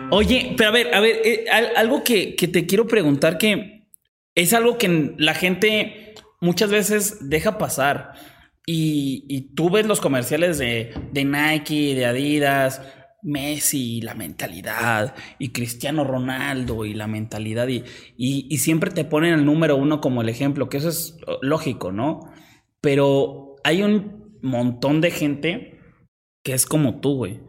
Oye, pero a ver, a ver, eh, al- algo que, que te quiero preguntar que es algo que la gente muchas veces deja pasar. Y, y tú ves los comerciales de, de Nike, de Adidas, Messi, la mentalidad, y Cristiano Ronaldo y la mentalidad, y, y, y siempre te ponen el número uno como el ejemplo, que eso es lógico, ¿no? Pero hay un montón de gente que es como tú, güey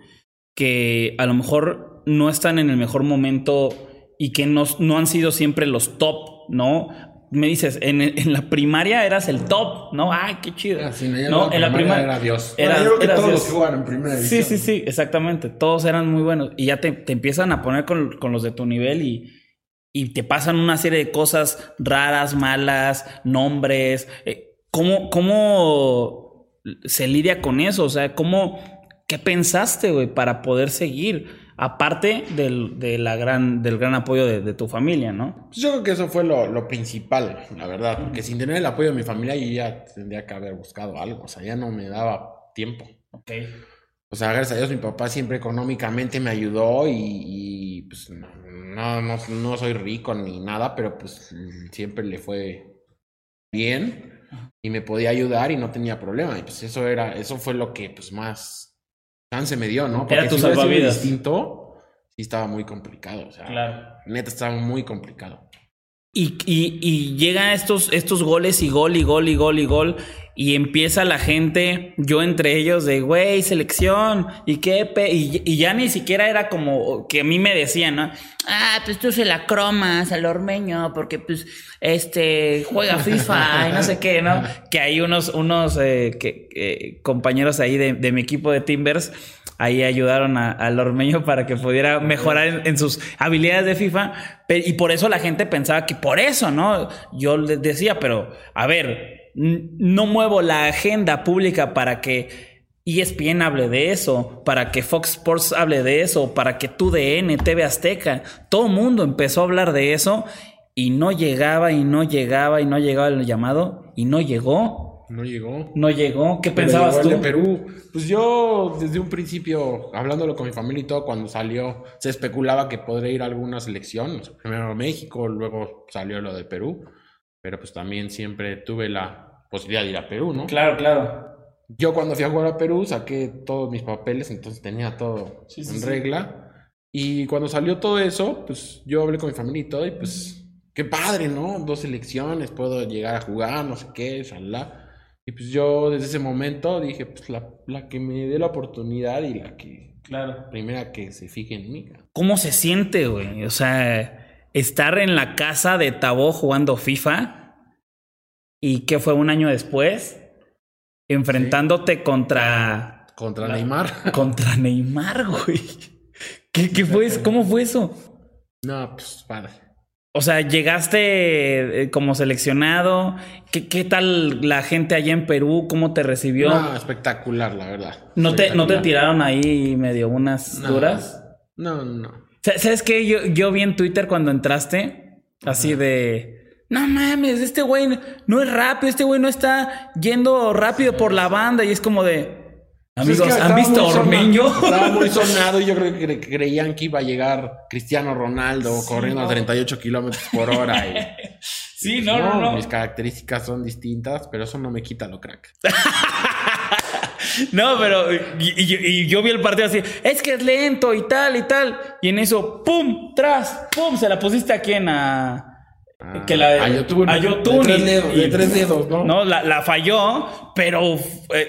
que a lo mejor no están en el mejor momento y que no, no han sido siempre los top, ¿no? Me dices, en, en, la primaria eras el top, ¿no? Ay, qué chido. Ah, sí, no, en la primaria era Dios. Era, bueno, yo creo que todos los que jugaban en primera división. Sí, sí, sí, exactamente. Todos eran muy buenos. Y ya te, te empiezan a poner con, con, los de tu nivel y, y te pasan una serie de cosas raras, malas, nombres. Eh, ¿Cómo, cómo se lidia con eso? O sea, ¿cómo, qué pensaste, güey, para poder seguir? Aparte del, de la gran, del gran apoyo de, tu familia, ¿no? Pues yo creo que eso fue lo, principal, la verdad. Porque sin tener el apoyo de mi familia, yo ya tendría que haber buscado algo. O sea, ya no me daba tiempo. Ok. O sea, gracias a Dios, mi papá siempre económicamente me ayudó y, pues no, no, no, soy rico ni nada, pero pues siempre le fue bien y me podía ayudar y no tenía problema. Y pues eso era, eso fue lo que pues más chance me dio, ¿no? Porque Era tu si salvavidas. distinto, sí estaba muy complicado. O sea, claro. neta estaba muy complicado. Y, y, y llega estos, estos goles y gol y gol y gol y gol. Y empieza la gente, yo entre ellos, de güey, selección, y qué, y, y, ya ni siquiera era como que a mí me decían, ¿no? Ah, pues tú se la cromas al ormeño, porque pues este juega FIFA y no sé qué, ¿no? Que hay unos, unos eh, que, compañeros ahí de, de, mi equipo de Timbers ahí ayudaron al ormeño para que pudiera mejorar en, sus habilidades de FIFA. y por eso la gente pensaba que por eso, ¿no? Yo les decía, pero a ver, no muevo la agenda pública para que ESPN hable de eso, para que Fox Sports hable de eso, para que TUDN, TV Azteca, todo el mundo empezó a hablar de eso y no llegaba y no llegaba y no llegaba el llamado y no llegó. No llegó. No llegó. ¿Qué pensabas tú? De Perú. Pues yo, desde un principio, hablándolo con mi familia y todo, cuando salió, se especulaba que podría ir a alguna selección. Primero México, luego salió lo de Perú pero pues también siempre tuve la posibilidad de ir a Perú, ¿no? Claro, claro. Yo cuando fui a jugar a Perú saqué todos mis papeles, entonces tenía todo en regla. Y cuando salió todo eso, pues yo hablé con mi familia y todo, y pues qué padre, ¿no? Dos selecciones, puedo llegar a jugar, no sé qué, inshallah. Y pues yo desde ese momento dije, pues la, la que me dé la oportunidad y la que, claro, primera que se fije en mí. ¿Cómo se siente, güey? O sea, estar en la casa de Tabo jugando FIFA y que fue un año después, enfrentándote contra... Contra Neymar. Contra Neymar, güey. ¿Qué, fue eso? ¿Cómo fue eso? No, pues padre. O sea, llegaste eh, como seleccionado. ¿Qué, ¿Qué, tal la gente allá en Perú? ¿Cómo te recibió? No, espectacular, la verdad. ¿No te, ¿no te tiraron ahí medio unas duras? No, no. ¿Sabes qué? Yo, yo vi en Twitter cuando entraste, así de. No mames, este güey no es rápido, este güey no está yendo rápido por la banda y es como de. Pues Amigos, ¿han visto Ormeño? Estaba muy sonado y yo creo que creían que iba a llegar Cristiano Ronaldo corriendo a 38 kilómetros por hora. Y, sí, no, no, no, Mis características son distintas, pero eso no me quita lo crack. No, pero y, yo vi el partido así, es que es lento y tal y tal. Y en eso, ¡pum! Tras, ¡pum! Se la pusiste a quién a. Ah, que la a YouTube. A YouTube. De tres dedos, ¿no? No, la, la, falló, pero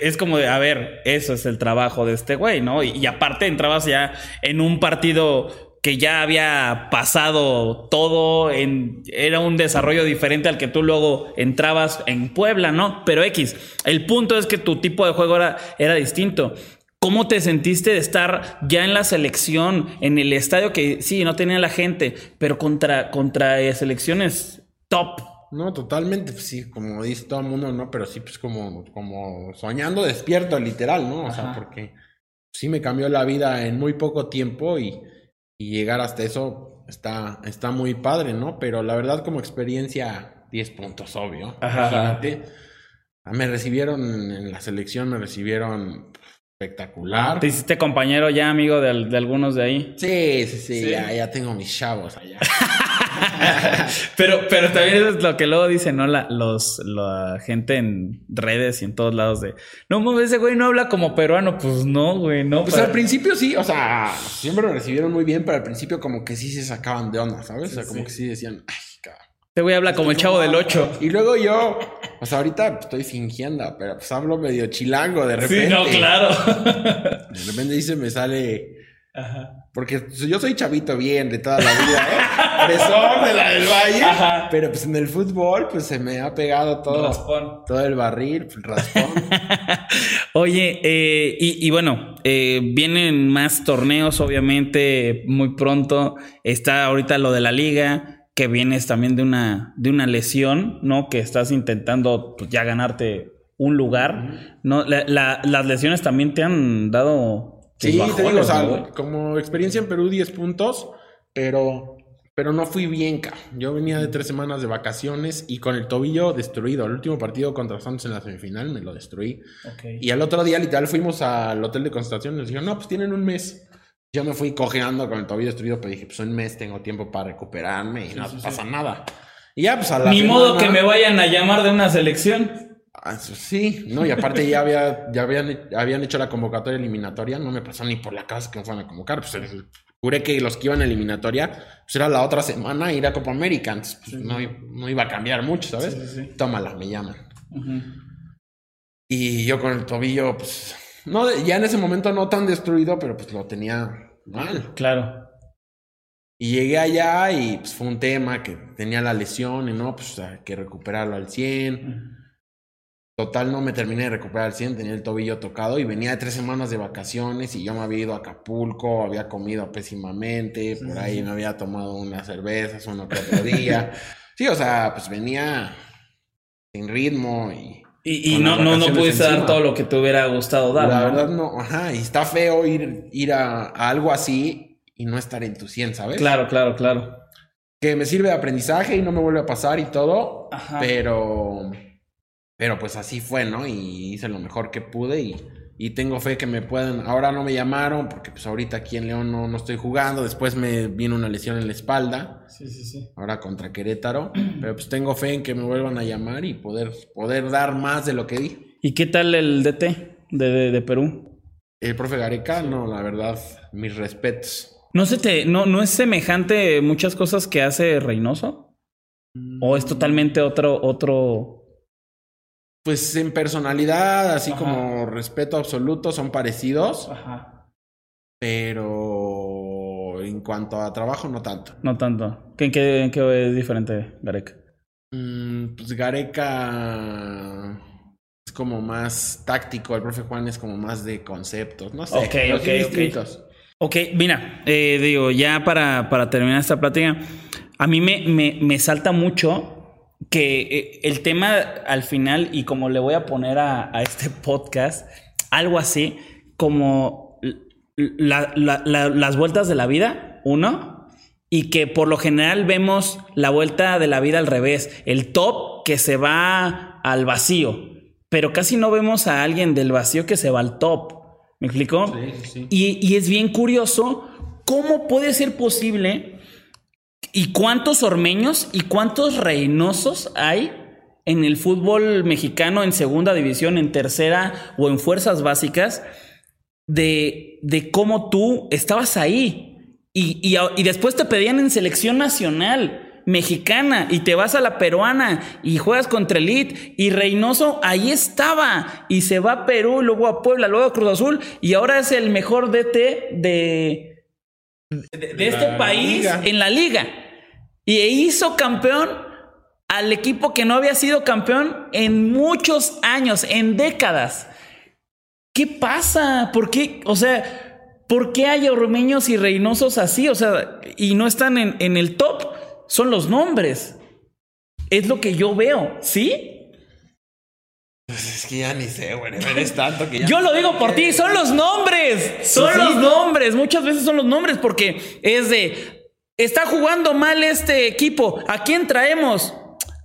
es como de, a ver, eso es el trabajo de este güey, ¿no? y aparte entrabas ya en un partido que ya había pasado todo, en, era un desarrollo diferente al que tú luego entrabas en Puebla, ¿no? Pero X, el punto es que tu tipo de juego era, era distinto. ¿Cómo te sentiste de estar ya en la selección, en el estadio que sí, no tenía la gente, pero contra, contra eh, selecciones top? No, totalmente, pues sí, como dice todo el mundo, ¿no? Pero sí, pues como, como soñando despierto, literal, ¿no? O sea, porque sí me cambió la vida en muy poco tiempo y y llegar hasta eso está, está muy padre, ¿no? Pero la verdad como experiencia, 10 puntos, obvio. Ajá. Me recibieron en la selección, me recibieron espectacular. ¿Te hiciste compañero ya, amigo, de, de algunos de ahí? Sí, sí, sí, Ya, ya tengo mis chavos allá. pero, pero también es lo que luego dicen, ¿no? La, los, la gente en redes y en todos lados de, no mames, ese güey no habla como peruano. Pues no, güey, no. Pues al principio sí, o sea, siempre lo recibieron muy bien, pero al principio como que sí se sacaban de onda, ¿sabes? o sea, como que sí decían, ay, cabrón. Este güey habla como el chavo del 8. Y luego yo, o sea, ahorita estoy fingiendo, pero pues hablo medio chilango de repente. Sí, no, claro. De repente dice, me sale Ajá. Porque yo soy chavito bien de toda la vida, ¿eh? Fresón de la del Valle. Ajá. Pero pues en el fútbol, pues se me ha pegado todo. Raspón. Todo el barril, el raspón. Oye, eh, y, bueno, eh, vienen más torneos, obviamente, muy pronto. Está ahorita lo de la liga, que vienes también de una, de una lesión, ¿no? Que estás intentando pues, ya ganarte un lugar. ¿no? las lesiones también te han dado Sí, te digo, o sea, como experiencia en Perú 10 puntos, pero, pero no fui bien, ca. Yo venía de tres semanas de vacaciones y con el tobillo destruido. El último partido contra Santos en la semifinal me lo destruí. Y al otro día, literal, fuimos al hotel de concentración y nos dijeron, no, pues tienen un mes. Yo me fui cojeando con el tobillo destruido, pero dije, pues un mes tengo tiempo para recuperarme y no pasa nada. Y ya, pues a la Ni modo que me vayan a llamar de una selección. Ah, sí, no, y aparte ya, había, ya habían, habían hecho la convocatoria eliminatoria, no me pasó ni por la casa que me fueran a convocar, pues juré que los que iban a eliminatoria, pues era la otra semana ir a Copa América, pues, no, no, iba a cambiar mucho, ¿sabes? Tómala, me llaman. Y yo con el tobillo, pues, no, ya en ese momento no tan destruido, pero pues lo tenía mal. Claro. Y llegué allá y pues fue un tema que tenía la lesión y no, pues hay que recuperarlo al 100. Total, no me terminé de recuperar al 100, tenía el tobillo tocado y venía de tres semanas de vacaciones y yo me había ido a Acapulco, había comido pésimamente, por ahí me había tomado unas cervezas uno que otro día. sí, o sea, pues venía sin ritmo y... Y, no, no, no pudiste dar todo lo que te hubiera gustado dar. La verdad no, ajá, y está feo ir, ir a, algo así y no estar en tu 100, ¿sabes? Claro, claro, claro. Que me sirve de aprendizaje y no me vuelve a pasar y todo, pero pero pues así fue, ¿no? Y hice lo mejor que pude y, y tengo fe que me puedan. Ahora no me llamaron porque pues ahorita aquí en León no, no estoy jugando. Después me vino una lesión en la espalda. Sí, sí, sí. Ahora contra Querétaro. Pero pues tengo fe en que me vuelvan a llamar y poder, poder dar más de lo que di. ¿Y qué tal el DT de, de, Perú? El profe Gareca, no, la verdad, mis respetos. ¿No, se te, no, ¿No es semejante muchas cosas que hace Reynoso? ¿O es totalmente otro, otro, pues en personalidad, así como respeto absoluto, son parecidos. Ajá. Pero en cuanto a trabajo, no tanto. No tanto. ¿En qué, qué es diferente Gareca? Mm, pues Gareca es como más táctico, el profe Juan es como más de conceptos, no sé. Ok, ok, ok. Ok, mira, eh, digo, ya para, para terminar esta plática, a mí me, me, me salta mucho que eh, el tema al final, y como le voy a poner a, este podcast, algo así como las vueltas de la vida, uno, y que por lo general vemos la vuelta de la vida al revés, el top que se va al vacío, pero casi no vemos a alguien del vacío que se va al top. ¿Me explico? Sí, sí. Y, y es bien curioso cómo puede ser posible ¿Y cuántos ormeños y cuántos reinosos hay en el fútbol mexicano en segunda división, en tercera o en fuerzas básicas de, de cómo tú estabas ahí y, y, después te pedían en selección nacional mexicana y te vas a la peruana y juegas contra Elite y Reynoso ahí estaba y se va a Perú, luego a Puebla, luego a Cruz Azul y ahora es el mejor DT de, de, este país en la liga. Y hizo campeón al equipo que no había sido campeón en muchos años, en décadas. ¿Qué pasa? ¿Por qué? O sea, ¿por qué hay ormeños y reinosos así? O sea, y no están en, en el top. Son los nombres. Es lo que yo veo, ¿sí? Pues es que ya ni sé, güey. Eres tanto que ya. Yo lo digo por ti, son los nombres. Son los nombres. Muchas veces son los nombres porque es de Está jugando mal este equipo. ¿A quién traemos?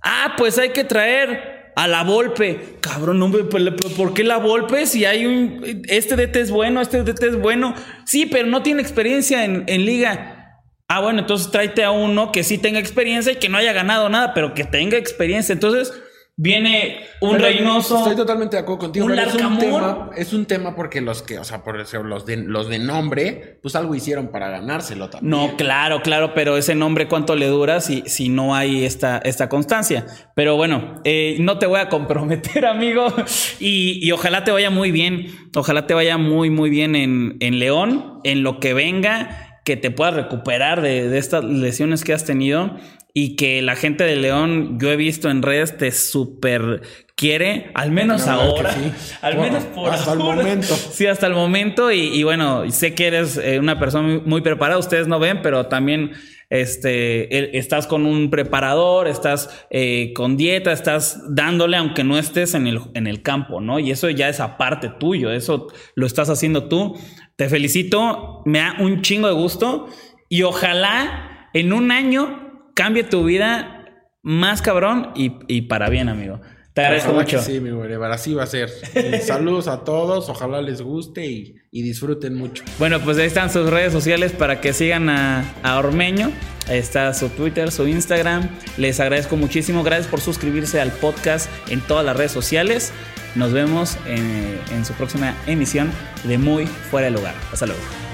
Ah, pues hay que traer a la Volpe. Cabrón, no, ¿por qué la Volpe? Si hay un. Este DT es bueno, este DT es bueno. Sí, pero no tiene experiencia en, en liga. Ah, bueno, entonces tráete a uno que sí tenga experiencia y que no haya ganado nada, pero que tenga experiencia. Entonces, Viene un Pero Reynoso. Estoy totalmente de acuerdo contigo. un es un, tema, es un tema porque los que, o sea, por eso, los de, los de nombre, pues algo hicieron para ganárselo también. No, claro, claro, pero ese nombre cuánto le dura si, si no hay esta, esta constancia. Pero bueno, eh, no te voy a comprometer, amigo, y, y ojalá te vaya muy bien, ojalá te vaya muy, muy bien en, en León, en lo que venga, que te puedas recuperar de, de estas lesiones que has tenido y que la gente de León, yo he visto en redes, te súper quiere, al menos verdad ahora, sí. al Bueno, menos por hasta el ahora. momento. Sí, hasta el momento. Y, y bueno, sé que eres eh, una persona muy, muy preparada. Ustedes no ven, pero también este, el- estás con un preparador, estás eh, con dieta, estás dándole, aunque no estés en el, en el campo, ¿no? Y eso ya es aparte tuyo. Eso lo estás haciendo tú. Te felicito. Me da un chingo de gusto. Y ojalá en un año cambie tu vida más cabrón y, y para bien, amigo. Te agradezco Ojalá mucho. Sí, mi Wherever, así va a ser. Saludos a todos, ojalá les guste y, y disfruten mucho. Bueno, pues ahí están sus redes sociales para que sigan a, a Ormeño. Ahí está su Twitter, su Instagram. Les agradezco muchísimo. Gracias por suscribirse al podcast en todas las redes sociales. Nos vemos en, en su próxima emisión de Muy Fuera de Lugar. Hasta luego.